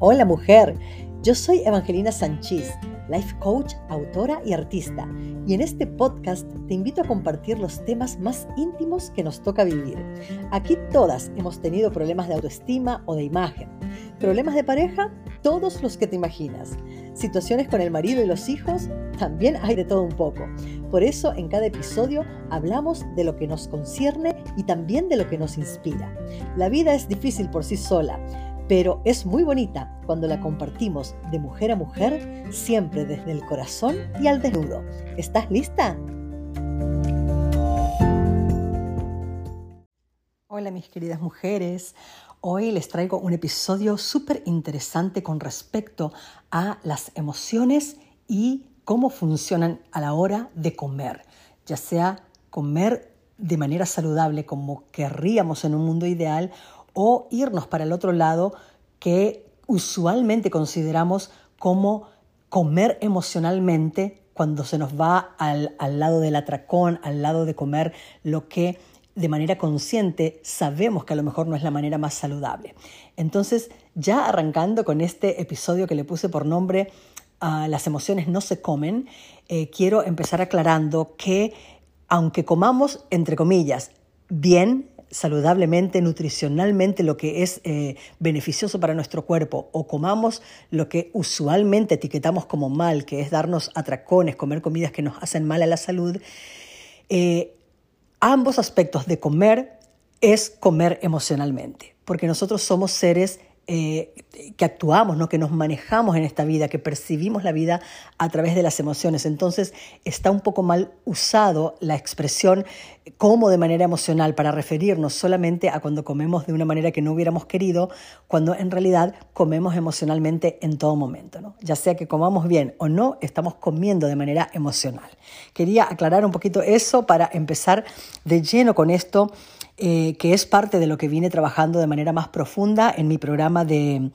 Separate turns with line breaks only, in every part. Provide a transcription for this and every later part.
Hola mujer, yo soy Evangelina Sánchez, life coach, autora y artista, y en este podcast te invito a compartir los temas más íntimos que nos toca vivir. Aquí todas hemos tenido problemas de autoestima o de imagen, problemas de pareja, todos los que te imaginas, situaciones con el marido y los hijos, también hay de todo un poco. Por eso en cada episodio hablamos de lo que nos concierne y también de lo que nos inspira. La vida es difícil por sí sola pero es muy bonita cuando la compartimos de mujer a mujer, siempre desde el corazón y al desnudo. ¿Estás lista? Hola mis queridas mujeres, hoy les traigo un episodio súper interesante con respecto a las emociones y cómo funcionan a la hora de comer, ya sea comer de manera saludable como querríamos en un mundo ideal o irnos para el otro lado que usualmente consideramos como comer emocionalmente cuando se nos va al, lado del atracón, al lado de comer lo que de manera consciente sabemos que a lo mejor no es la manera más saludable. Entonces, ya arrancando con este episodio que le puse por nombre ah, Las emociones no se comen, eh, quiero empezar aclarando que aunque comamos, entre comillas, bien, saludablemente, nutricionalmente, lo que es eh, beneficioso para nuestro cuerpo, o comamos lo que usualmente etiquetamos como mal, que es darnos atracones, comer comidas que nos hacen mal a la salud, eh, ambos aspectos de comer es comer emocionalmente, porque nosotros somos seres eh, que actuamos, ¿no? que nos manejamos en esta vida, que percibimos la vida a través de las emociones. Entonces está un poco mal usado la expresión como de manera emocional para referirnos solamente a cuando comemos de una manera que no hubiéramos querido, cuando en realidad comemos emocionalmente en todo momento. ¿no? Ya sea que comamos bien o no, estamos comiendo de manera emocional. Quería aclarar un poquito eso para empezar de lleno con esto eh, que es parte de lo que vine trabajando de manera más profunda en mi programa de,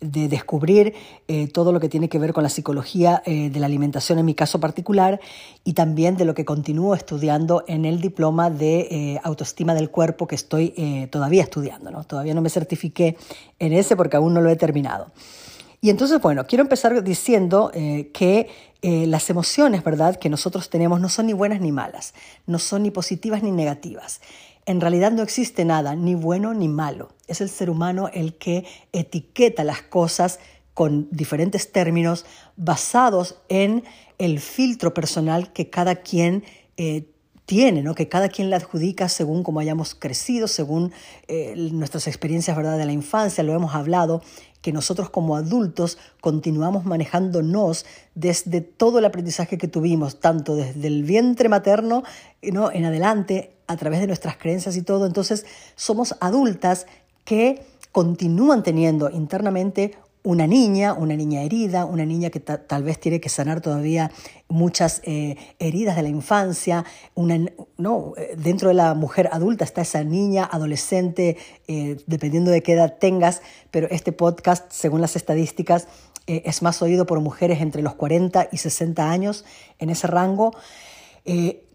descubrir eh, todo lo que tiene que ver con la psicología eh, de la alimentación en mi caso particular y también de lo que continúo estudiando en el diploma de autoestima del cuerpo que estoy todavía estudiando. ¿no? Todavía no me certifiqué en ese porque aún no lo he terminado. Y entonces, bueno, quiero empezar diciendo que las emociones, ¿verdad?, que nosotros tenemos no son ni buenas ni malas, no son ni positivas ni negativas. En realidad no existe nada, ni bueno ni malo. Es el ser humano el que etiqueta las cosas con diferentes términos basados en el filtro personal que cada quien eh, tiene, ¿no? que cada quien le adjudica según cómo hayamos crecido, según eh, nuestras experiencias ¿verdad? de la infancia, lo hemos hablado, que nosotros como adultos continuamos manejándonos desde todo el aprendizaje que tuvimos, tanto desde el vientre materno ¿no? en adelante, a través de nuestras creencias y todo. Entonces somos adultas que continúan teniendo internamente una niña, una niña herida, una niña que tal vez tiene que sanar todavía muchas eh, heridas de la infancia. No, eh, dentro de la mujer adulta está esa niña, adolescente, eh, dependiendo de qué edad tengas, pero este podcast, según las estadísticas, es más oído por mujeres entre los 40 y 60 años en ese rango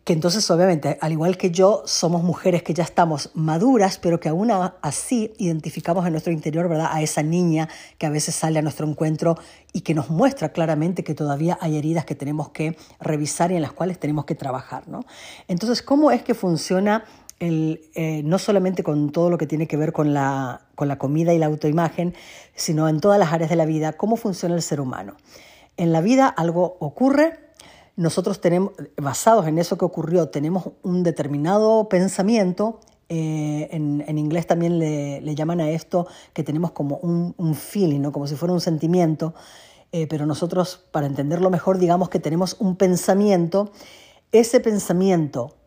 que entonces obviamente, al igual que yo, somos mujeres que ya estamos maduras, pero que aún así identificamos en nuestro interior ¿verdad? a esa niña que a veces sale a nuestro encuentro y que nos muestra claramente que todavía hay heridas que tenemos que revisar y en las cuales tenemos que trabajar. ¿no? Entonces, ¿cómo es que funciona el, eh, no solamente con todo lo que tiene que ver con la, con la comida y la autoimagen, sino en todas las áreas de la vida, cómo funciona el ser humano? En la vida algo ocurre, nosotros tenemos, basados en eso que ocurrió, tenemos un determinado pensamiento. Eh, en, inglés también le, llaman a esto que tenemos como un, feeling, ¿no? como si fuera un sentimiento, eh, pero nosotros, para entenderlo mejor, digamos que tenemos un pensamiento. Ese pensamiento,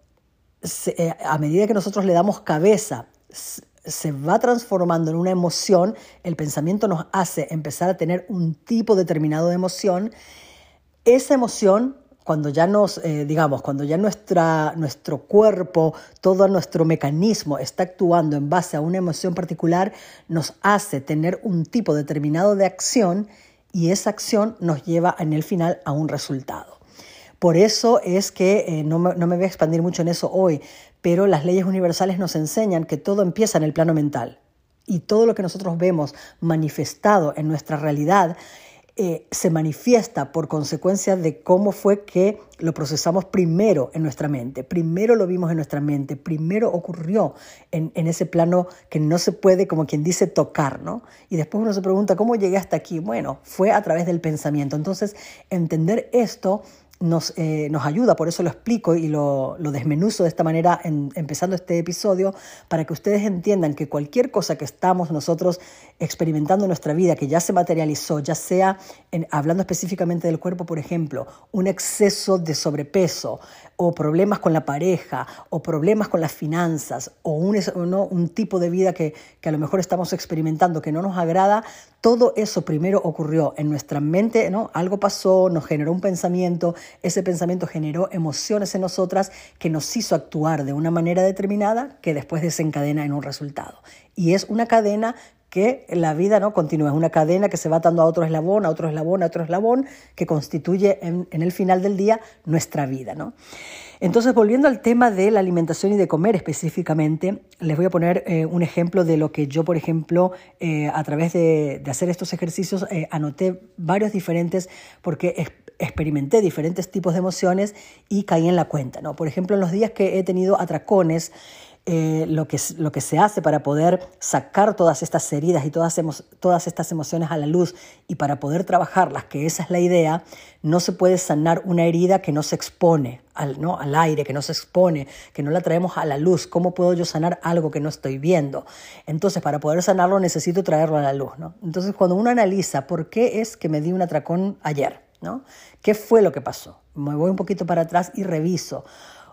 eh, a medida que nosotros le damos cabeza, se va transformando en una emoción, el pensamiento nos hace empezar a tener un tipo determinado de emoción, esa emoción cuando ya nos, eh, digamos, cuando ya nuestra, nuestro cuerpo, todo nuestro mecanismo está actuando en base a una emoción particular, nos hace tener un tipo determinado de acción y esa acción nos lleva en el final a un resultado. Por eso es que, eh, no, me, no me voy a expandir mucho en eso hoy, pero las leyes universales nos enseñan que todo empieza en el plano mental. y todo lo que nosotros vemos manifestado en nuestra realidad eh, se manifiesta por consecuencia de cómo fue que lo procesamos primero en nuestra mente, primero lo vimos en nuestra mente, primero ocurrió en, en, ese plano que no se puede, como quien dice, tocar, ¿no? Y después uno se pregunta, ¿cómo llegué hasta aquí? Bueno, fue a través del pensamiento. Entonces, entender esto nos, eh, nos, ayuda, por eso lo explico y lo, lo desmenuzo de esta manera empezando este episodio, para que ustedes entiendan que cualquier cosa que estamos nosotros experimentando en nuestra vida, que ya se materializó, ya sea en, hablando específicamente del cuerpo, por ejemplo, un exceso de sobrepeso o problemas con la pareja o problemas con las finanzas o un, ¿no? un tipo de vida que, que a lo mejor estamos experimentando que no nos agrada, todo eso primero ocurrió en nuestra mente, ¿no? Algo pasó, nos generó un pensamiento, ese pensamiento generó emociones en nosotras que nos hizo actuar de una manera determinada que después desencadena en un resultado. Y es una cadena que la vida no continúa, es una cadena que se va dando a otro eslabón, a otro eslabón, a otro eslabón, que constituye en, en el final del día nuestra vida. ¿no? Entonces, volviendo al tema de la alimentación y de comer específicamente, les voy a poner eh, un ejemplo de lo que yo, por ejemplo, eh, a través de, hacer estos ejercicios, eh, anoté varios diferentes, porque experimenté diferentes tipos de emociones y caí en la cuenta. ¿no? Por ejemplo, en los días que he tenido atracones, eh, lo, que, lo que se hace para poder sacar todas estas heridas y todas, todas estas emociones a la luz y para poder trabajarlas, que esa es la idea, no se puede sanar una herida que no se expone al, ¿no? al aire, que no se expone, que no la traemos a la luz. ¿Cómo puedo yo sanar algo que no estoy viendo? Entonces, para poder sanarlo necesito traerlo a la luz. ¿no? Entonces, cuando uno analiza por qué es que me di un atracón ayer, ¿no? ¿qué fue lo que pasó? Me voy un poquito para atrás y reviso.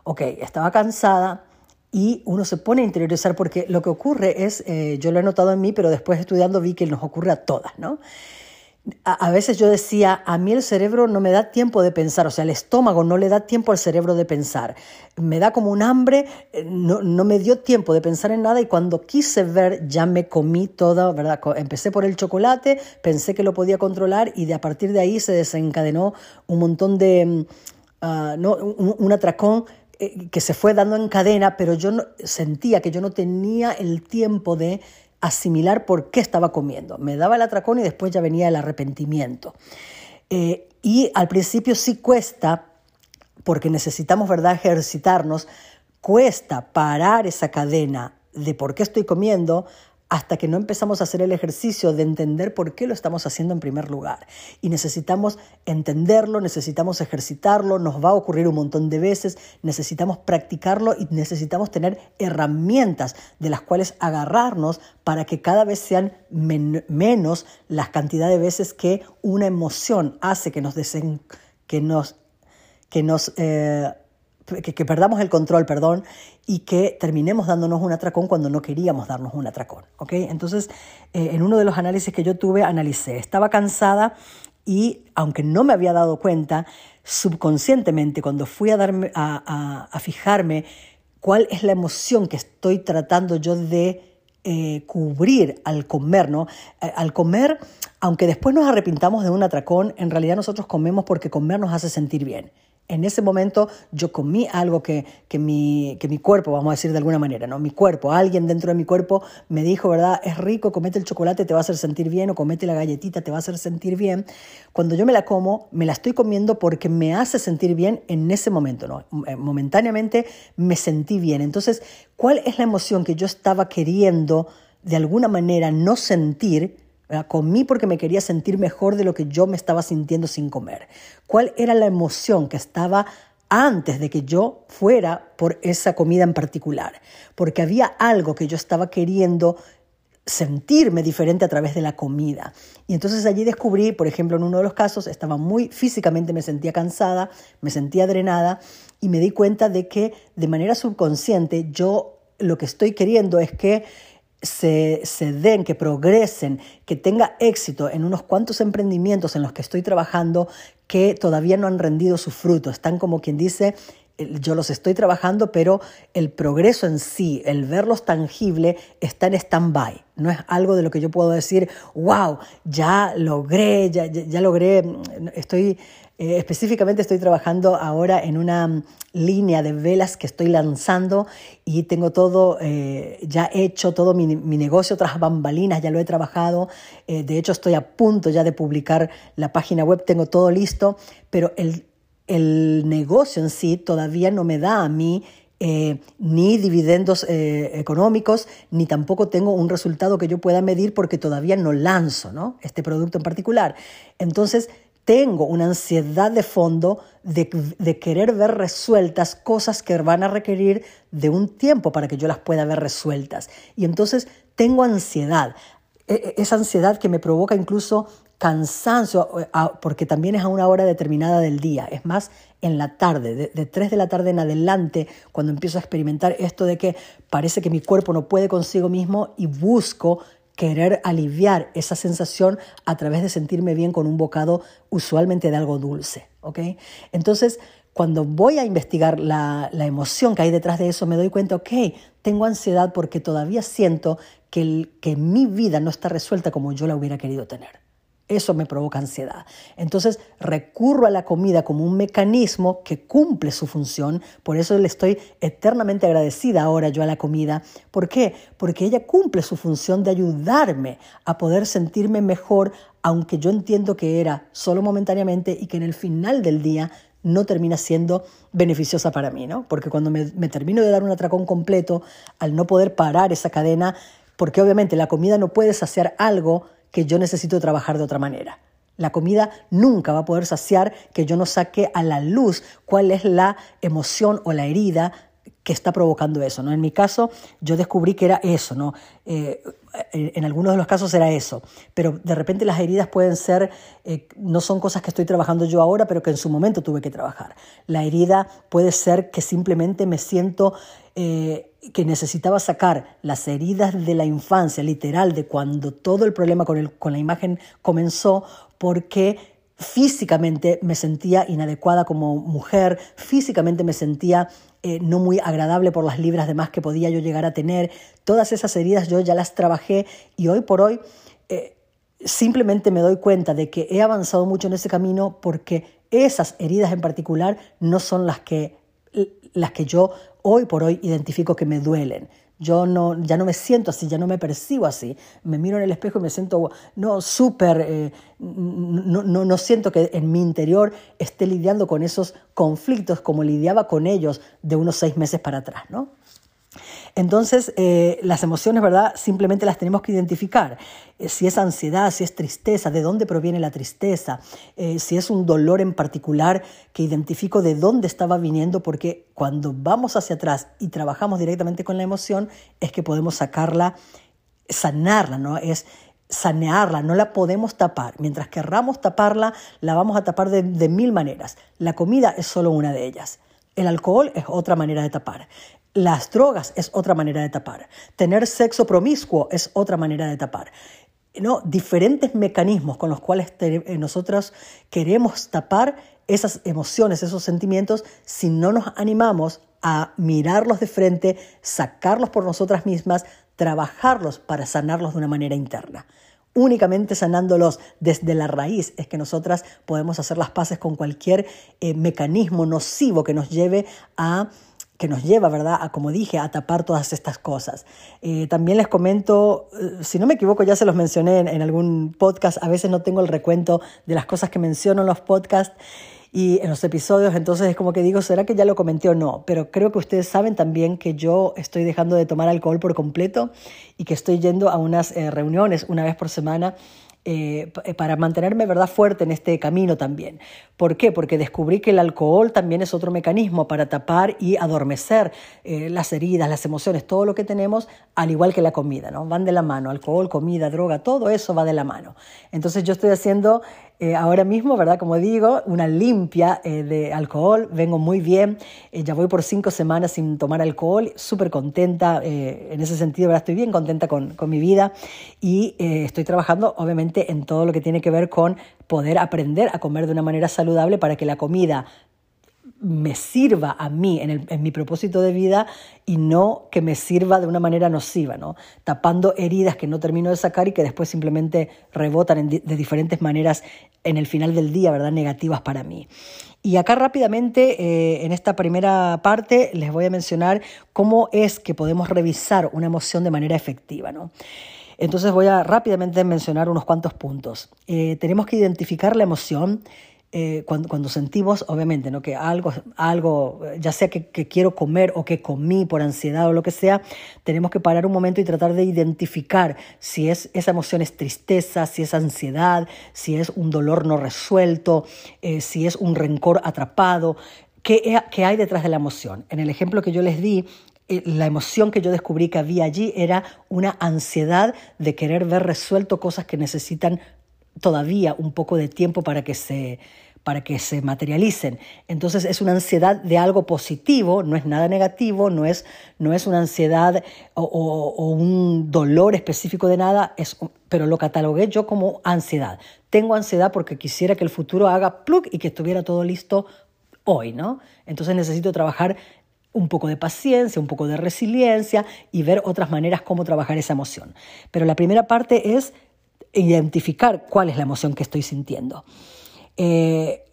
Ok, estaba cansada, y uno se pone a interiorizar porque lo que ocurre es, eh, yo lo he notado en mí, pero después estudiando vi que nos ocurre a todas, ¿no? A, veces yo decía, a mí el cerebro no me da tiempo de pensar, o sea, el estómago no le da tiempo al cerebro de pensar. Me da como un hambre, eh, no, no me dio tiempo de pensar en nada y cuando quise ver ya me comí toda, ¿verdad? Empecé por el chocolate, pensé que lo podía controlar y de a partir de ahí se desencadenó un montón de... Uh, ¿no? un, un atracón eh, que se fue dando en cadena, pero yo sentía que yo no tenía el tiempo de asimilar por qué estaba comiendo. Me daba el atracón y después ya venía el arrepentimiento. Eh, y al principio sí cuesta, porque necesitamos, ¿verdad?, ejercitarnos, cuesta parar esa cadena de por qué estoy comiendo hasta que no empezamos a hacer el ejercicio de entender por qué lo estamos haciendo en primer lugar. Y necesitamos entenderlo, necesitamos ejercitarlo, nos va a ocurrir un montón de veces, necesitamos practicarlo y necesitamos tener herramientas de las cuales agarrarnos para que cada vez sean menos las cantidades de veces que una emoción hace que nos, desen que nos, que nos eh, que, perdamos el control, perdón, y que terminemos dándonos un atracón cuando no queríamos darnos un atracón. ¿okay? Entonces, eh, en uno de los análisis que yo tuve, analicé, estaba cansada y aunque no me había dado cuenta, subconscientemente, cuando fui a, darme, a, fijarme cuál es la emoción que estoy tratando yo de eh, cubrir al comer, ¿no? Eh, al comer, aunque después nos arrepintamos de un atracón, en realidad nosotros comemos porque comer nos hace sentir bien en ese momento yo comí algo que, mi, que mi cuerpo, vamos a decir de alguna manera, ¿no? Mi cuerpo, alguien dentro de mi cuerpo me dijo, ¿verdad? Es rico, comete el chocolate, te va a hacer sentir bien, o comete la galletita, te va a hacer sentir bien. Cuando yo me la como, me la estoy comiendo porque me hace sentir bien en ese momento, ¿no? Eh, momentáneamente me sentí bien. Entonces, ¿cuál es la emoción que yo estaba queriendo de alguna manera no sentir? Comí porque me quería sentir mejor de lo que yo me estaba sintiendo sin comer. ¿Cuál era la emoción que estaba antes de que yo fuera por esa comida en particular? Porque había algo que yo estaba queriendo sentirme diferente a través de la comida. Y entonces allí descubrí, por ejemplo, en uno de los casos, estaba muy físicamente, me sentía cansada, me sentía drenada y me di cuenta de que de manera subconsciente yo lo que estoy queriendo es que se, den, que progresen, que tenga éxito en unos cuantos emprendimientos en los que estoy trabajando que todavía no han rendido su fruto. Están como quien dice yo los estoy trabajando, pero el progreso en sí, el verlos tangible, está en stand-by. No es algo de lo que yo puedo decir, wow, ya logré, ya, logré, estoy, eh, específicamente estoy trabajando ahora en una línea de velas que estoy lanzando y tengo todo eh, ya hecho, todo mi, negocio tras bambalinas, ya lo he trabajado. Eh, de hecho, estoy a punto ya de publicar la página web, tengo todo listo, pero el, el negocio en sí todavía no me da a mí eh, ni dividendos eh, económicos, ni tampoco tengo un resultado que yo pueda medir porque todavía no lanzo ¿no? este producto en particular. Entonces, tengo una ansiedad de fondo de, querer ver resueltas cosas que van a requerir de un tiempo para que yo las pueda ver resueltas. Y entonces tengo ansiedad, e, e, esa ansiedad que me provoca incluso cansancio, eh, porque también es a una hora determinada del día, es más en la tarde, de, de 3 de la tarde en adelante, cuando empiezo a experimentar esto de que parece que mi cuerpo no puede consigo mismo y busco querer aliviar esa sensación a través de sentirme bien con un bocado usualmente de algo dulce. Entonces, cuando voy a investigar la, emoción que hay detrás de eso, me doy cuenta, ok, tengo ansiedad porque todavía siento que mi vida no está resuelta como yo la hubiera querido tener. Eso me provoca ansiedad. Entonces recurro a la comida como un mecanismo que cumple su función. Por eso le estoy eternamente agradecida ahora yo a la comida. ¿Por qué? Porque ella cumple su función de ayudarme a poder sentirme mejor, aunque yo entiendo que era solo momentáneamente y que en el final del día no termina siendo beneficiosa para mí, ¿no? Porque cuando me, me termino de dar un atracón completo, al no poder parar esa cadena, porque obviamente la comida no puede saciar algo que yo necesito trabajar de otra manera. La comida nunca va a poder saciar que yo no saque a la luz cuál es la emoción o la herida que está provocando eso. ¿no? En mi caso, yo descubrí que era eso, ¿no? Eh, en algunos de los casos era eso, pero de repente las heridas pueden ser, eh, no son cosas que estoy trabajando yo ahora, pero que en su momento tuve que trabajar. La herida puede ser que simplemente me siento eh, que necesitaba sacar las heridas de la infancia, literal, de cuando todo el problema con, el, con la imagen comenzó, porque físicamente me sentía inadecuada como mujer, físicamente me sentía eh, no muy agradable por las libras de más que podía yo llegar a tener. Todas esas heridas yo ya las trabajé y hoy por hoy eh, simplemente me doy cuenta de que he avanzado mucho en ese camino porque esas heridas en particular no son las que, las que yo hoy por hoy identifico que me duelen. Yo no, ya no me siento así, ya no me percibo así. Me miro en el espejo y me siento, no, súper, eh, no, no, no siento que en mi interior esté lidiando con esos conflictos como lidiaba con ellos de unos seis meses para atrás, ¿no? Entonces, eh, las emociones, ¿verdad? Simplemente las tenemos que identificar. Eh, si es ansiedad, si es tristeza, de dónde proviene la tristeza, eh, si es un dolor en particular, que identifico de dónde estaba viniendo, porque cuando vamos hacia atrás y trabajamos directamente con la emoción, es que podemos sacarla, sanarla, ¿no? Es sanearla, no la podemos tapar. Mientras querramos taparla, la vamos a tapar de, de mil maneras. La comida es solo una de ellas. El alcohol es otra manera de tapar. Las drogas es otra manera de tapar. Tener sexo promiscuo es otra manera de tapar. ¿no? Diferentes mecanismos con los cuales eh, nosotros queremos tapar esas emociones, esos sentimientos, si no nos animamos a mirarlos de frente, sacarlos por nosotras mismas, trabajarlos para sanarlos de una manera interna. Únicamente sanándolos desde la raíz es que nosotras podemos hacer las paces con cualquier eh, mecanismo nocivo que nos lleve a que nos lleva, ¿verdad?, a, como dije, a tapar todas estas cosas. Eh, también les comento, eh, si no me equivoco, ya se los mencioné en, algún podcast, a veces no tengo el recuento de las cosas que menciono en los podcasts y en los episodios, entonces es como que digo, ¿será que ya lo comenté o no? Pero creo que ustedes saben también que yo estoy dejando de tomar alcohol por completo y que estoy yendo a unas eh, reuniones una vez por semana eh, para mantenerme verdad fuerte en este camino también. ¿Por qué? Porque descubrí que el alcohol también es otro mecanismo para tapar y adormecer eh, las heridas, las emociones, todo lo que tenemos, al igual que la comida, ¿no? Van de la mano, alcohol, comida, droga, todo eso va de la mano. Entonces yo estoy haciendo eh, ahora mismo, ¿verdad? Como digo, una limpia eh, de alcohol, vengo muy bien, eh, ya voy por cinco semanas sin tomar alcohol, súper contenta en ese sentido, ¿verdad? Estoy bien contenta con, con mi vida y estoy trabajando obviamente en todo lo que tiene que ver con poder aprender a comer de una manera saludable para que la comida me sirva a mí en, mi propósito de vida y no que me sirva de una manera nociva, ¿no? tapando heridas que no termino de sacar y que después simplemente rebotan de diferentes maneras en el final del día, ¿verdad? negativas para mí. Y acá rápidamente, eh, en esta primera parte, les voy a mencionar cómo es que podemos revisar una emoción de manera efectiva. ¿no? Entonces voy a rápidamente mencionar unos cuantos puntos. Eh, tenemos que identificar la emoción eh, cuando, sentimos, obviamente, ¿no? que algo, algo ya sea que, quiero comer o que comí por ansiedad o lo que sea, tenemos que parar un momento y tratar de identificar si es, esa emoción es tristeza, si es ansiedad, si es un dolor no resuelto, eh, si es un rencor atrapado, ¿qué, ¿qué hay detrás de la emoción. En el ejemplo que yo les di, eh, la emoción que yo descubrí que había allí era una ansiedad de querer ver resuelto cosas que necesitan todavía un poco de tiempo para que se para que se materialicen. Entonces es una ansiedad de algo positivo, no es nada negativo, no es, no es una ansiedad o, un dolor específico de nada, es, pero lo catalogué yo como ansiedad. Tengo ansiedad porque quisiera que el futuro haga plug y que estuviera todo listo hoy, ¿no? Entonces necesito trabajar un poco de paciencia, un poco de resiliencia y ver otras maneras cómo trabajar esa emoción. Pero la primera parte es identificar cuál es la emoción que estoy sintiendo. Eh,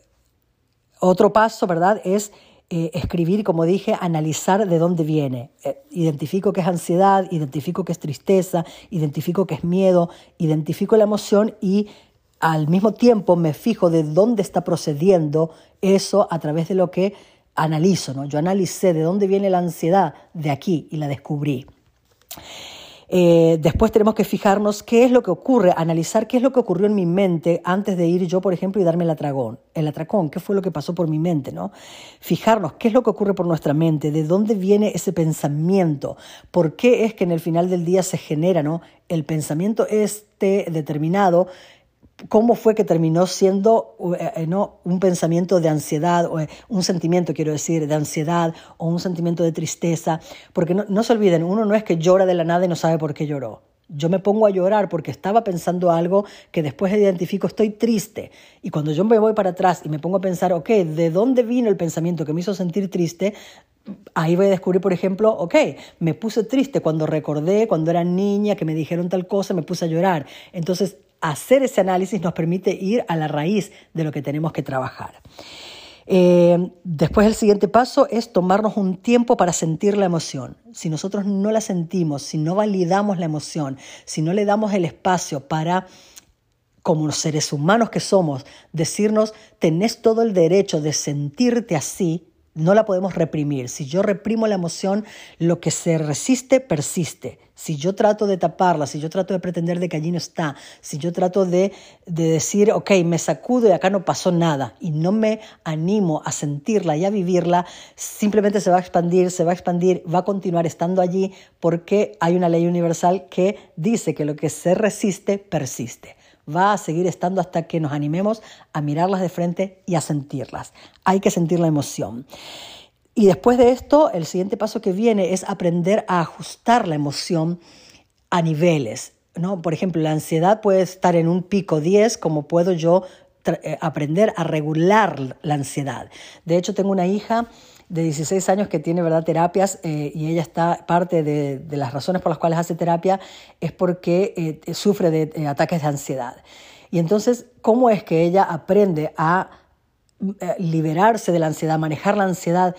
otro paso, ¿verdad?, es eh, escribir, como dije, analizar de dónde viene. Eh, identifico que es ansiedad, identifico que es tristeza, identifico que es miedo, identifico la emoción y al mismo tiempo me fijo de dónde está procediendo eso a través de lo que analizo. ¿no? Yo analicé de dónde viene la ansiedad de aquí y la descubrí. Eh, después tenemos que fijarnos qué es lo que ocurre, analizar qué es lo que ocurrió en mi mente antes de ir yo, por ejemplo, y darme el atragón. El atracón, qué fue lo que pasó por mi mente, ¿no? Fijarnos qué es lo que ocurre por nuestra mente, de dónde viene ese pensamiento, por qué es que en el final del día se genera, ¿no? El pensamiento este determinado cómo fue que terminó siendo eh, eh, ¿no? un pensamiento de ansiedad, o eh, un sentimiento, quiero decir, de ansiedad o un sentimiento de tristeza. Porque no, no se olviden, uno no es que llora de la nada y no sabe por qué lloró. Yo me pongo a llorar porque estaba pensando algo que después identifico, estoy triste. Y cuando yo me voy para atrás y me pongo a pensar, ok, ¿de dónde vino el pensamiento que me hizo sentir triste? Ahí voy a descubrir, por ejemplo, ok, me puse triste cuando recordé, cuando era niña, que me dijeron tal cosa, me puse a llorar. Entonces, hacer ese análisis nos permite ir a la raíz de lo que tenemos que trabajar. Eh, después el siguiente paso es tomarnos un tiempo para sentir la emoción. Si nosotros no la sentimos, si no validamos la emoción, si no le damos el espacio para, como seres humanos que somos, decirnos, tenés todo el derecho de sentirte así, no la podemos reprimir. Si yo reprimo la emoción, lo que se resiste persiste. Si yo trato de taparla, si yo trato de pretender de que allí no está, si yo trato de, de decir, ok, me sacudo y acá no pasó nada y no me animo a sentirla y a vivirla, simplemente se va a expandir, se va a expandir, va a continuar estando allí porque hay una ley universal que dice que lo que se resiste persiste va a seguir estando hasta que nos animemos a mirarlas de frente y a sentirlas. Hay que sentir la emoción. Y después de esto, el siguiente paso que viene es aprender a ajustar la emoción a niveles. ¿no? Por ejemplo, la ansiedad puede estar en un pico 10, como puedo yo eh, aprender a regular la ansiedad. De hecho, tengo una hija de 16 años que tiene ¿verdad? terapias eh, y ella está, parte de, las razones por las cuales hace terapia es porque eh, sufre de eh, ataques de ansiedad. Y entonces, ¿cómo es que ella aprende a liberarse de la ansiedad, manejar la ansiedad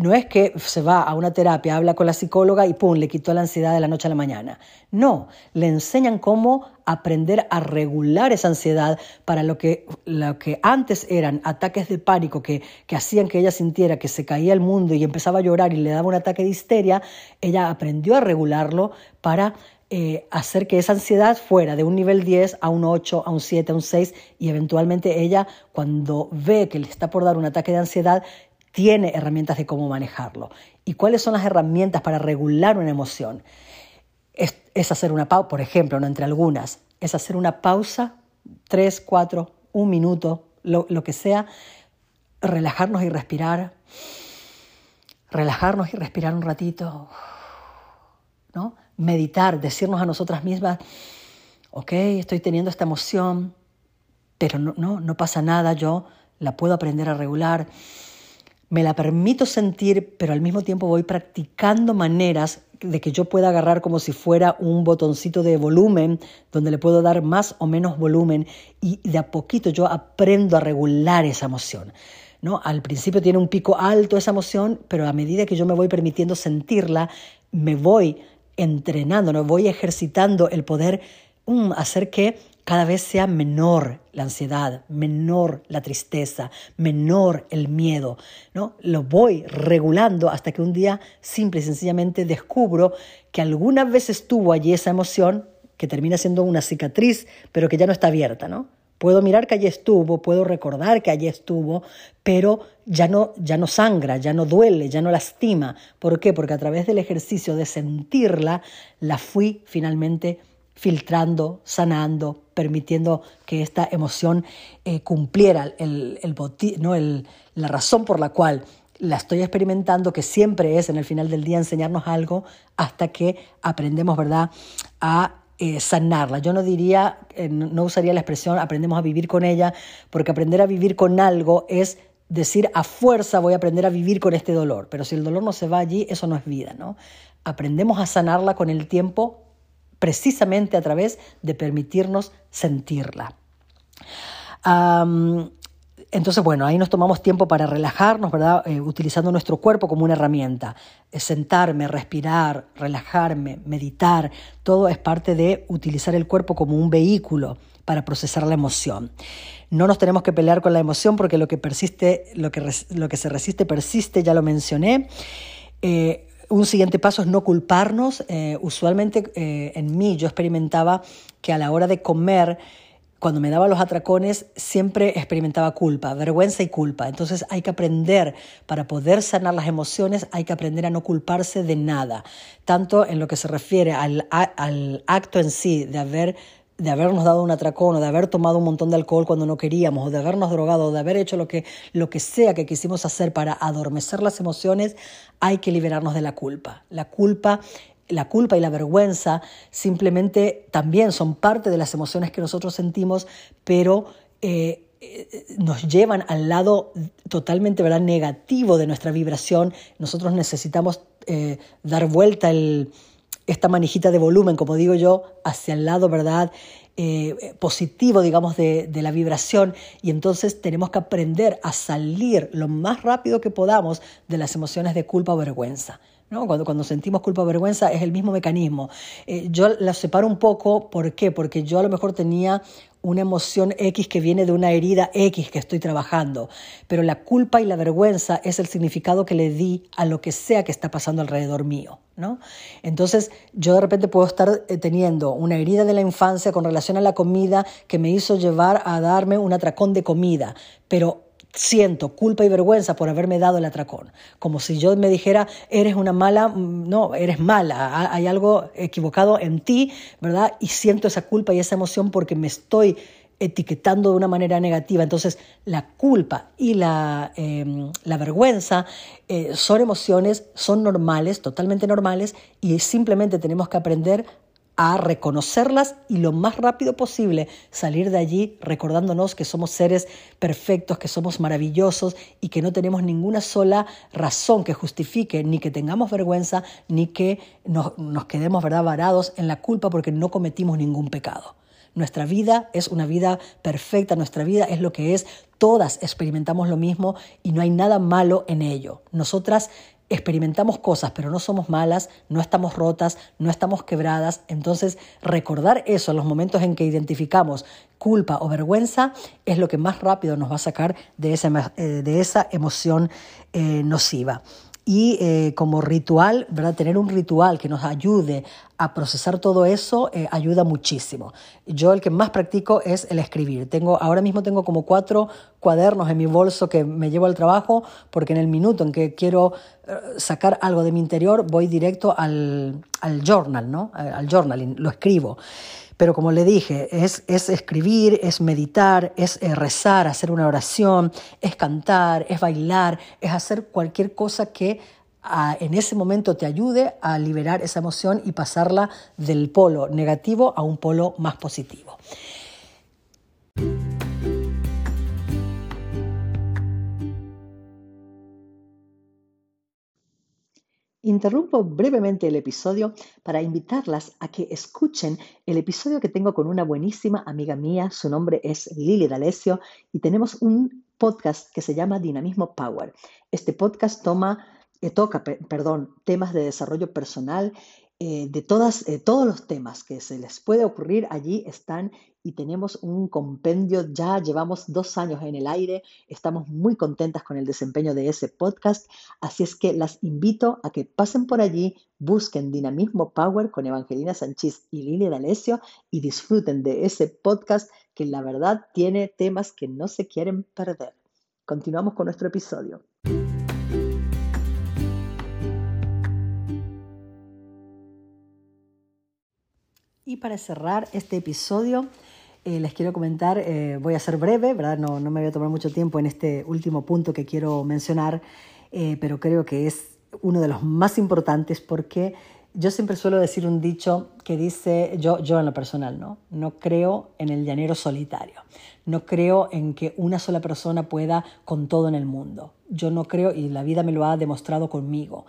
no es que se va a una terapia, habla con la psicóloga y pum, le quitó la ansiedad de la noche a la mañana. No, le enseñan cómo aprender a regular esa ansiedad para lo que, lo que antes eran ataques de pánico que, que hacían que ella sintiera que se caía el mundo y empezaba a llorar y le daba un ataque de histeria. Ella aprendió a regularlo para eh, hacer que esa ansiedad fuera de un nivel 10 a un 8, a un 7, a un 6 y eventualmente ella cuando ve que le está por dar un ataque de ansiedad tiene herramientas de cómo manejarlo. ¿Y cuáles son las herramientas para regular una emoción? Es, hacer una pausa, por ejemplo, no entre algunas, es hacer una pausa, tres, cuatro, un minuto, lo, lo que sea, relajarnos y respirar, relajarnos y respirar un ratito, ¿no? Meditar, decirnos a nosotras mismas, ok, estoy teniendo esta emoción, pero no, no, no pasa nada, yo la puedo aprender a regular me la permito sentir, pero al mismo tiempo voy practicando maneras de que yo pueda agarrar como si fuera un botoncito de volumen, donde le puedo dar más o menos volumen y de a poquito yo aprendo a regular esa emoción. ¿no? Al principio tiene un pico alto esa emoción, pero a medida que yo me voy permitiendo sentirla, me voy entrenando, ¿no? voy ejercitando el poder um, hacer que cada vez sea menor la ansiedad, menor la tristeza, menor el miedo, ¿no? Lo voy regulando hasta que un día simple y sencillamente descubro que algunas veces estuvo allí esa emoción que termina siendo una cicatriz, pero que ya no está abierta, ¿no? Puedo mirar que allí estuvo, puedo recordar que allí estuvo, pero ya no, ya no sangra, ya no duele, ya no lastima. ¿Por qué? Porque a través del ejercicio de sentirla, la fui finalmente filtrando, sanando, permitiendo que esta emoción eh, cumpliera el, ¿no? la razón por la cual la estoy experimentando, que siempre es en el final del día enseñarnos algo hasta que aprendemos, ¿verdad?, a eh, sanarla. Yo no diría, eh, no usaría la expresión aprendemos a vivir con ella, porque aprender a vivir con algo es decir a fuerza voy a aprender a vivir con este dolor, pero si el dolor no se va allí, eso no es vida, ¿no? Aprendemos a sanarla con el tiempo precisamente a través de permitirnos sentirla. entonces, bueno, ahí nos tomamos tiempo para relajarnos, ¿verdad? Eh, utilizando nuestro cuerpo como una herramienta. sentarme, respirar, relajarme, meditar, todo es parte de utilizar el cuerpo como un vehículo para procesar la emoción. No nos tenemos que pelear con la emoción porque lo que persiste, lo que, lo que se resiste persiste, ya lo mencioné. Eh, un siguiente paso es no culparnos. Eh, usualmente eh, en mí yo experimentaba que a la hora de comer, cuando me daba los atracones, siempre experimentaba culpa, vergüenza y culpa. Entonces hay que aprender, para poder sanar las emociones, hay que aprender a no culparse de nada, tanto en lo que se refiere al, al acto en sí de haber de habernos dado un atracón o de haber tomado un montón de alcohol cuando no queríamos o de habernos drogado o de haber hecho lo que, lo que sea que quisimos hacer para adormecer las emociones, hay que liberarnos de la culpa. La culpa la culpa y la vergüenza simplemente también son parte de las emociones que nosotros sentimos, pero eh, eh, nos llevan al lado totalmente ¿verdad? negativo de nuestra vibración. Nosotros necesitamos eh, dar vuelta el, esta manijita de volumen, como digo yo, hacia el lado, ¿verdad? Eh, positivo, digamos, de, de, la vibración y entonces tenemos que aprender a salir lo más rápido que podamos de las emociones de culpa o vergüenza. ¿no? Cuando, cuando sentimos culpa o vergüenza es el mismo mecanismo. Eh, yo la separo un poco, ¿por qué? Porque yo a lo mejor tenía una emoción X que viene de una herida X que estoy trabajando, pero la culpa y la vergüenza es el significado que le di a lo que sea que está pasando alrededor mío. ¿no? Entonces yo de repente puedo estar eh, teniendo una herida de la infancia con relación a la comida que me hizo llevar a darme un atracón de comida, pero siento culpa y vergüenza por haberme dado el atracón. Como si yo me dijera, eres una mala, mm, no, eres mala, hay algo equivocado en ti, ¿verdad? Y siento esa culpa y esa emoción porque me estoy etiquetando de una manera negativa. Entonces, la culpa y la, em, la vergüenza eh, son emociones, son normales, totalmente normales, y simplemente tenemos que aprender a reconocerlas y lo más rápido posible salir de allí recordándonos que somos seres perfectos, que somos maravillosos y que no tenemos ninguna sola razón que justifique ni que tengamos vergüenza ni que nos, nos quedemos ¿verdad? varados en la culpa porque no cometimos ningún pecado. Nuestra vida es una vida perfecta, nuestra vida es lo que es, todas experimentamos lo mismo y no hay nada malo en ello. Nosotras experimentamos cosas, pero no somos malas, no estamos rotas, no estamos quebradas. Entonces, recordar eso en los momentos en que identificamos culpa o vergüenza es lo que más rápido nos va a sacar de esa, eh, de esa emoción eh, nociva y eh, como ritual, ¿verdad? Tener un ritual que nos ayude a procesar todo eso eh, ayuda muchísimo. Yo el que más practico es el escribir. Tengo, ahora mismo tengo como cuatro cuadernos en mi bolso que me llevo al trabajo porque en el minuto en que quiero eh, sacar algo de mi interior voy directo al, al journal, ¿no? Al journaling, lo escribo. Pero como le dije, es, es escribir, es meditar, es eh, rezar, hacer una oración, es cantar, es bailar, es hacer cualquier cosa que ah, en ese momento te ayude a liberar esa emoción y pasarla del polo negativo a un polo más positivo. Interrumpo brevemente el episodio para invitarlas a que escuchen el episodio que tengo con una buenísima amiga mía. Su nombre es Lili D'Alessio y tenemos un podcast que se llama Dinamismo Power. Este podcast toma, eh, toca perdón, temas de desarrollo personal eh, de todas, eh, todos los temas que se les puede ocurrir allí están y tenemos un compendio, ya llevamos dos años en el aire, estamos muy contentas con el desempeño de ese podcast, así es que las invito a que pasen por allí, busquen Dinamismo Power con Evangelina Sánchez y Lili D'Alessio y disfruten de ese podcast que la verdad tiene temas que no se quieren perder. Continuamos con nuestro episodio. Y para cerrar este episodio, eh, les quiero comentar, eh, voy a ser breve, ¿verdad? No, no, me voy a tomar mucho tiempo en este último punto que quiero mencionar, eh, pero creo que es uno de los más importantes porque yo siempre suelo decir un dicho que dice, yo, yo en lo personal, ¿no? No creo en el llanero solitario, no creo en que una sola persona pueda con todo en el mundo. Yo no creo, y la vida me lo ha demostrado conmigo,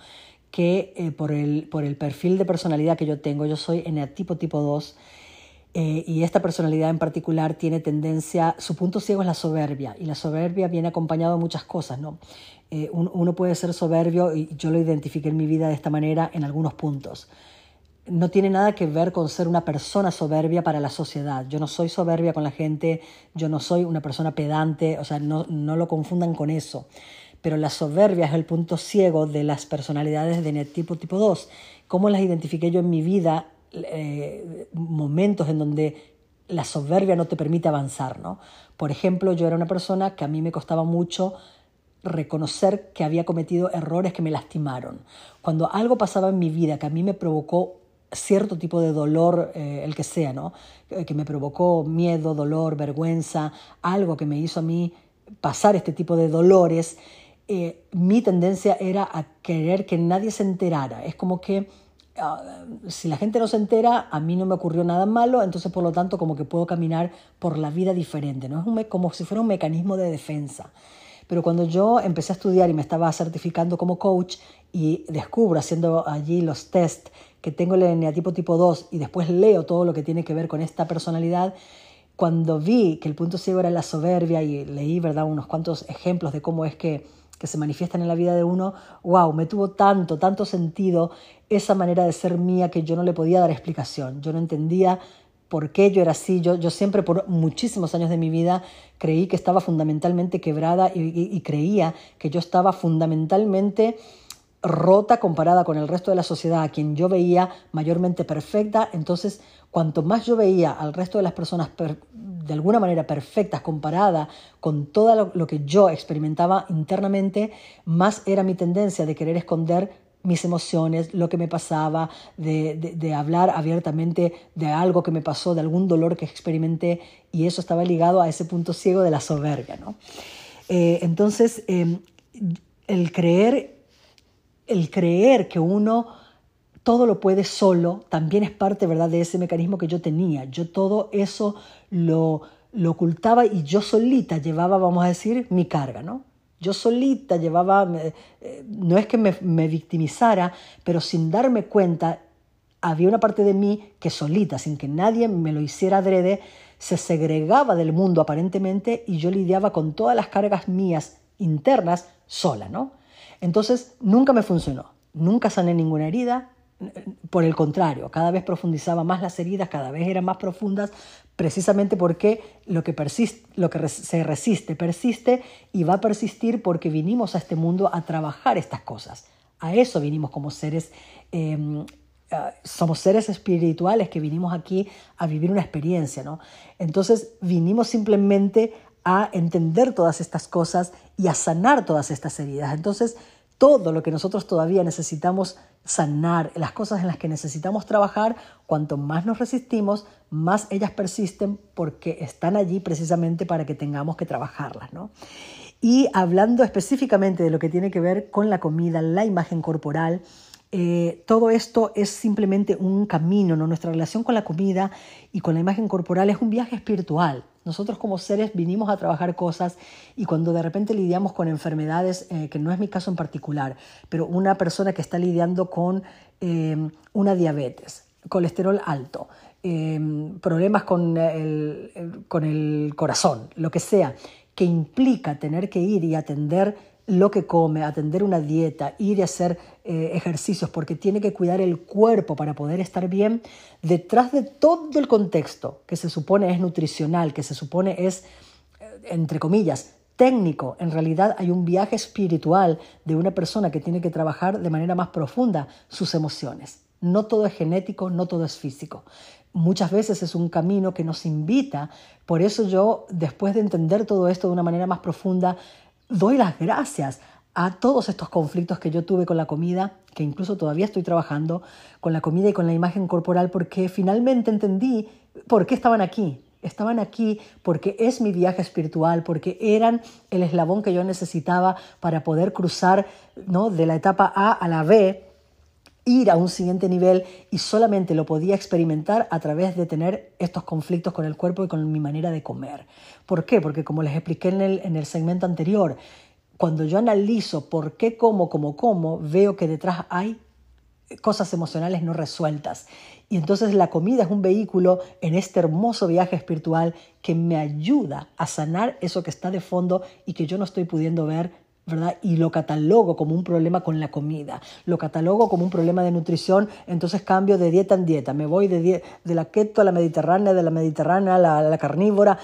que eh, por, el, por el perfil de personalidad que yo tengo, yo soy eneatipo tipo 2, eh, y esta personalidad en particular tiene tendencia, su punto ciego es la soberbia, y la soberbia viene acompañado de muchas cosas, ¿no? Eh, uno puede ser soberbio, y yo lo identifiqué en mi vida de esta manera en algunos puntos. No tiene nada que ver con ser una persona soberbia para la sociedad. Yo no soy soberbia con la gente, yo no soy una persona pedante, o sea, no, no lo confundan con eso pero la soberbia es el punto ciego de las personalidades de tipo tipo 2. ¿Cómo las identifiqué yo en mi vida? Eh, momentos en donde la soberbia no te permite avanzar, ¿no? Por ejemplo, yo era una persona que a mí me costaba mucho reconocer que había cometido errores que me lastimaron. Cuando algo pasaba en mi vida que a mí me provocó cierto tipo de dolor, eh, el que sea, ¿no? Que me provocó miedo, dolor, vergüenza, algo que me hizo a mí pasar este tipo de dolores, eh, mi tendencia era a querer que nadie se enterara. Es como que ah, si la gente no se entera, a mí no me ocurrió nada malo, entonces por lo tanto como que puedo caminar por la vida diferente. ¿no? Es como si fuera un mecanismo de defensa. Pero cuando yo empecé a estudiar y me estaba certificando como coach y descubro haciendo allí los test que tengo el eneatipo tipo 2 y después leo todo lo que tiene que ver con esta personalidad, cuando vi que el punto ciego era la soberbia y leí ¿verdad? unos cuantos ejemplos de cómo es que que se manifiestan en la vida de uno, wow, me tuvo tanto, tanto sentido esa manera de ser mía que yo no le podía dar explicación. Yo no entendía por qué yo era así. Yo, yo siempre por muchísimos años de mi vida creí que estaba fundamentalmente quebrada y creía que yo estaba fundamentalmente rota comparada con el resto de la sociedad, a quien yo veía mayormente perfecta. Entonces, cuanto más yo veía al resto de las personas de alguna manera perfectas comparada con todo lo, que yo experimentaba internamente, más era mi tendencia de querer esconder mis emociones, lo que me pasaba, de, hablar abiertamente de algo que me pasó, de algún dolor que experimenté, y eso estaba ligado a ese punto ciego de la soberbia. ¿no? Eh, entonces, em, el creer el creer que uno todo lo puede solo también es parte ¿verdad? de ese mecanismo que yo tenía. Yo todo eso lo, lo ocultaba y yo solita llevaba, vamos a decir, mi carga, ¿no? Yo solita llevaba, eh, no es que me, me, victimizara, pero sin darme cuenta, había una parte de mí que solita, sin que nadie me lo hiciera adrede, se segregaba del mundo aparentemente y yo lidiaba con todas las cargas mías internas sola, ¿no? Entonces, nunca me funcionó, nunca sané ninguna herida, por el contrario, cada vez profundizaba más las heridas, cada vez eran más profundas, precisamente porque lo que, persiste, lo que se resiste persiste y va a persistir porque vinimos a este mundo a trabajar estas cosas. A eso vinimos como seres, em, somos seres espirituales que vinimos aquí a vivir una experiencia, ¿no? Entonces vinimos simplemente a entender todas estas cosas y a sanar todas estas heridas. Entonces, todo lo que nosotros todavía necesitamos sanar, las cosas en las que necesitamos trabajar, cuanto más nos resistimos, más ellas persisten porque están allí precisamente para que tengamos que trabajarlas. ¿no? Y hablando específicamente de lo que tiene que ver con la comida, la imagen corporal, eh, todo esto es simplemente un camino, ¿no? Nuestra relación con la comida y con la imagen corporal es un viaje espiritual. Nosotros como seres vinimos a trabajar cosas y cuando de repente lidiamos con enfermedades, eh, que no es mi caso en particular, pero una persona que está lidiando con eh, una diabetes, colesterol alto, eh, problemas con el, con el corazón, lo que sea, que implica tener que ir y atender lo que come, atender una dieta, ir y hacer eh, ejercicios, porque tiene que cuidar el cuerpo para poder estar bien, detrás de todo el contexto que se supone es nutricional, que se supone es, eh, entre comillas, técnico, en realidad hay un viaje espiritual de una persona que tiene que trabajar de manera más profunda sus emociones. No todo es genético, no todo es físico. Muchas veces es un camino que nos invita, por eso yo, después de entender todo esto de una manera más profunda, doy las gracias a todos estos conflictos que yo tuve con la comida, que incluso todavía estoy trabajando con la comida y con la imagen corporal, porque finalmente entendí por qué estaban aquí. Estaban aquí porque es mi viaje espiritual, porque eran el eslabón que yo necesitaba para poder cruzar ¿no? de la etapa A a la B, ir a un siguiente nivel y solamente lo podía experimentar a través de tener estos conflictos con el cuerpo y con mi manera de comer. ¿Por qué? Porque como les expliqué en el, en el segmento anterior, cuando yo analizo por qué como, como, como, veo que detrás hay cosas emocionales no resueltas. Y entonces la comida es un vehículo en este hermoso viaje espiritual que me ayuda a sanar eso que está de fondo y que yo no estoy pudiendo ver ¿verdad? Y lo catalogo como un problema con la comida, lo catalogo como un problema de nutrición, entonces cambio de dieta en dieta, me voy de, de la keto a la mediterránea, de la mediterránea a la, carnívora,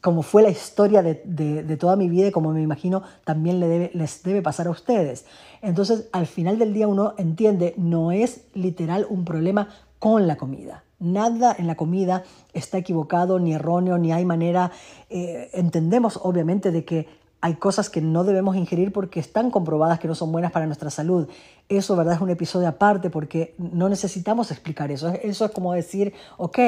como fue la historia de, de, toda mi vida y como me imagino también le debe, les debe pasar a ustedes. Entonces, al final del día uno entiende, no es literal un problema con la comida. Nada en la comida está equivocado ni erróneo, ni hay manera. Eh, entendemos obviamente de que hay cosas que no debemos ingerir porque están comprobadas que no son buenas para nuestra salud. Eso, ¿verdad? Es un episodio aparte porque no necesitamos explicar eso. Eso es como decir, ok,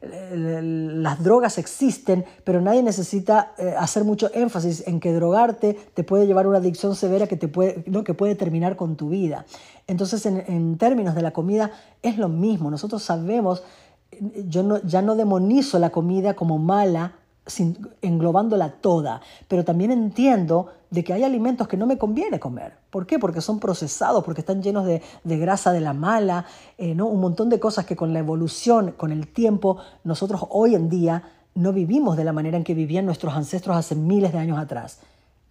las drogas existen, pero nadie necesita eh, hacer mucho énfasis en que drogarte te puede llevar a una adicción severa que, te puede, ¿no? que puede terminar con tu vida. Entonces, en, en términos de la comida, es lo mismo. Nosotros sabemos, yo no, ya no demonizo la comida como mala englobándola toda, pero también entiendo de que hay alimentos que no me conviene comer. ¿Por qué? Porque son procesados, porque están llenos de, grasa de la mala, eh, ¿no? un montón de cosas que con la evolución, con el tiempo, nosotros hoy en día no vivimos de la manera en que vivían nuestros ancestros hace miles de años atrás.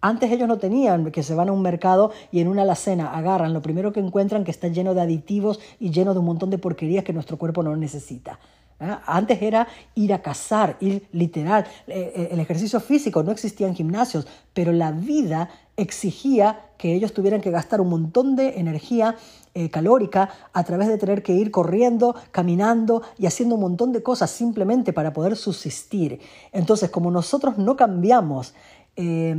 Antes ellos no tenían que se van a un mercado y en una alacena agarran lo primero que encuentran que está lleno de aditivos y lleno de un montón de porquerías que nuestro cuerpo no necesita. ¿Eh? Antes era ir a cazar, ir literal. Eh, eh, el ejercicio físico no existía en gimnasios, pero la vida exigía que ellos tuvieran que gastar un montón de energía calórica a través de tener que ir corriendo, caminando y haciendo un montón de cosas simplemente para poder subsistir. Entonces, como nosotros no cambiamos, eh,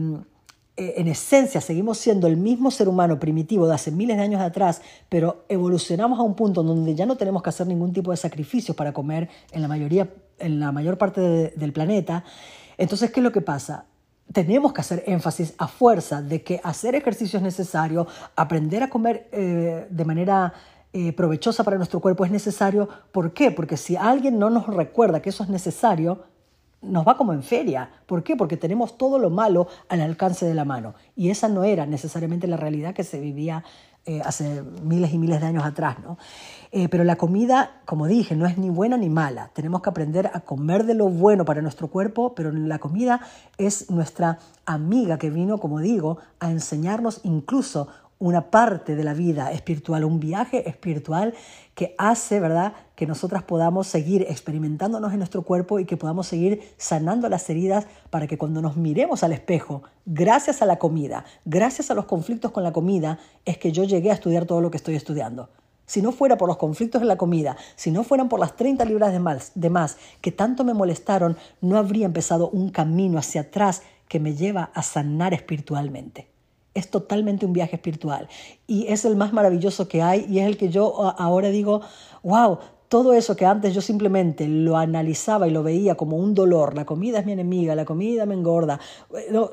en esencia seguimos siendo el mismo ser humano primitivo de hace miles de años atrás, pero evolucionamos a un punto donde ya no tenemos que hacer ningún tipo de sacrificios para comer en la, mayoría, en la mayor parte del planeta. Entonces, ¿qué es lo que pasa? Tenemos que hacer énfasis a fuerza de que hacer ejercicio es necesario, aprender a comer eh, de manera eh, provechosa para nuestro cuerpo es necesario. ¿Por qué? Porque si alguien no nos recuerda que eso es necesario, nos va como en feria. ¿Por qué? Porque tenemos todo lo malo al alcance de la mano. Y esa no era necesariamente la realidad que se vivía eh, hace miles y miles de años atrás. ¿no? Eh, pero la comida, como dije, no es ni buena ni mala. Tenemos que aprender a comer de lo bueno para nuestro cuerpo, pero la comida es nuestra amiga que vino, como digo, a enseñarnos incluso una parte de la vida espiritual, un viaje espiritual que hace, ¿verdad?, que nosotras podamos seguir experimentándonos en nuestro cuerpo y que podamos seguir sanando las heridas para que cuando nos miremos al espejo, gracias a la comida, gracias a los conflictos con la comida, es que yo llegué a estudiar todo lo que estoy estudiando. Si no fuera por los conflictos en la comida, si no fueran por las 30 libras de más, de más que tanto me molestaron, no habría empezado un camino hacia atrás que me lleva a sanar espiritualmente es totalmente un viaje espiritual y es el más maravilloso que hay y es el que yo ahora digo, wow, todo eso que antes yo simplemente lo analizaba y lo veía como un dolor, la comida es mi enemiga, la comida me engorda,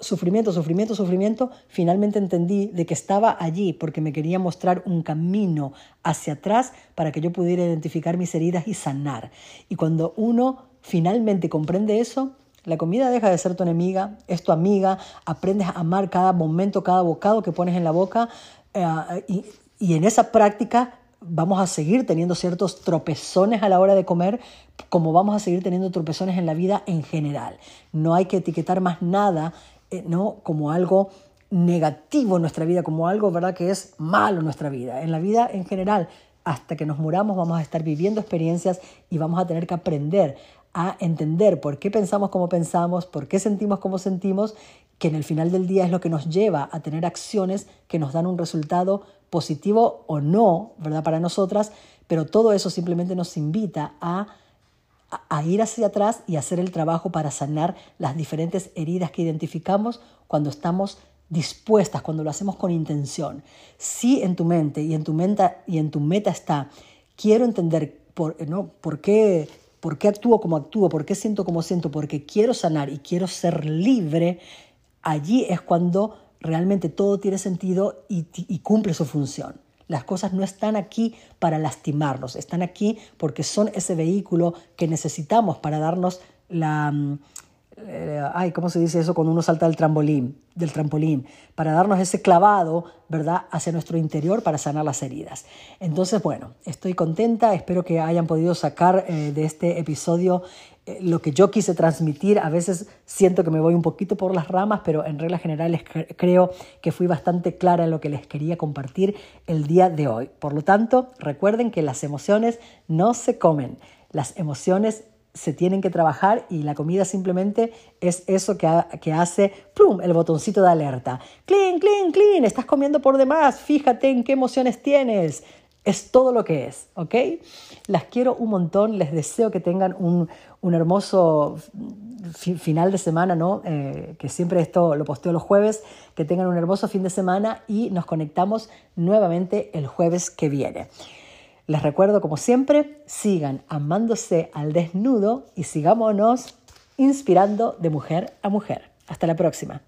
sufrimiento, sufrimiento, sufrimiento, finalmente entendí de que estaba allí porque me quería mostrar un camino hacia atrás para que yo pudiera identificar mis heridas y sanar. Y cuando uno finalmente comprende eso, La comida deja de ser tu enemiga, es tu amiga, aprendes a amar cada momento, cada bocado que pones en la boca eh, y, en esa práctica vamos a seguir teniendo ciertos tropezones a la hora de comer, como vamos a seguir teniendo tropezones en la vida en general. No hay que etiquetar más nada eh, ¿no? como algo negativo en nuestra vida, como algo ¿verdad? que es malo en nuestra vida. En la vida en general, hasta que nos muramos, vamos a estar viviendo experiencias y vamos a tener que aprender a entender por qué pensamos como pensamos, por qué sentimos como sentimos, que en el final del día es lo que nos lleva a tener acciones que nos dan un resultado positivo o no, ¿verdad? Para nosotras, pero todo eso simplemente nos invita a, a ir hacia atrás y hacer el trabajo para sanar las diferentes heridas que identificamos cuando estamos dispuestas, cuando lo hacemos con intención. Si en tu mente y en tu, meta, y en tu meta está, quiero entender por, ¿no? por qué ¿Por qué actúo como actúo? ¿Por qué siento como siento? Porque quiero sanar y quiero ser libre. Allí es cuando realmente todo tiene sentido y, y cumple su función. Las cosas no están aquí para lastimarnos, están aquí porque son ese vehículo que necesitamos para darnos la, mm, eh, ay, ¿cómo se dice eso cuando uno salta del trampolín? Del trampolín, para darnos ese clavado, ¿verdad?, hacia nuestro interior para sanar las heridas. Entonces, bueno, estoy contenta, espero que hayan podido sacar eh, de este episodio eh, lo que yo quise transmitir. A veces siento que me voy un poquito por las ramas, pero en reglas generales creo que fui bastante clara en lo que les quería compartir el día de hoy. Por lo tanto, recuerden que las emociones no se comen, las emociones se tienen que trabajar y la comida simplemente es eso que, que hace ¡plum! el botoncito de alerta. ¡Clean, clean, clean! Estás comiendo por demás, fíjate en qué emociones tienes. Es todo lo que es, ¿ok? Las quiero un montón, les deseo que tengan un, hermoso final de semana, ¿no? Eh, que siempre esto lo posteo los jueves, que tengan un hermoso fin de semana y nos conectamos nuevamente el jueves que viene. Les recuerdo, como siempre, sigan amándose al desnudo y sigámonos inspirando de mujer a mujer. Hasta la próxima.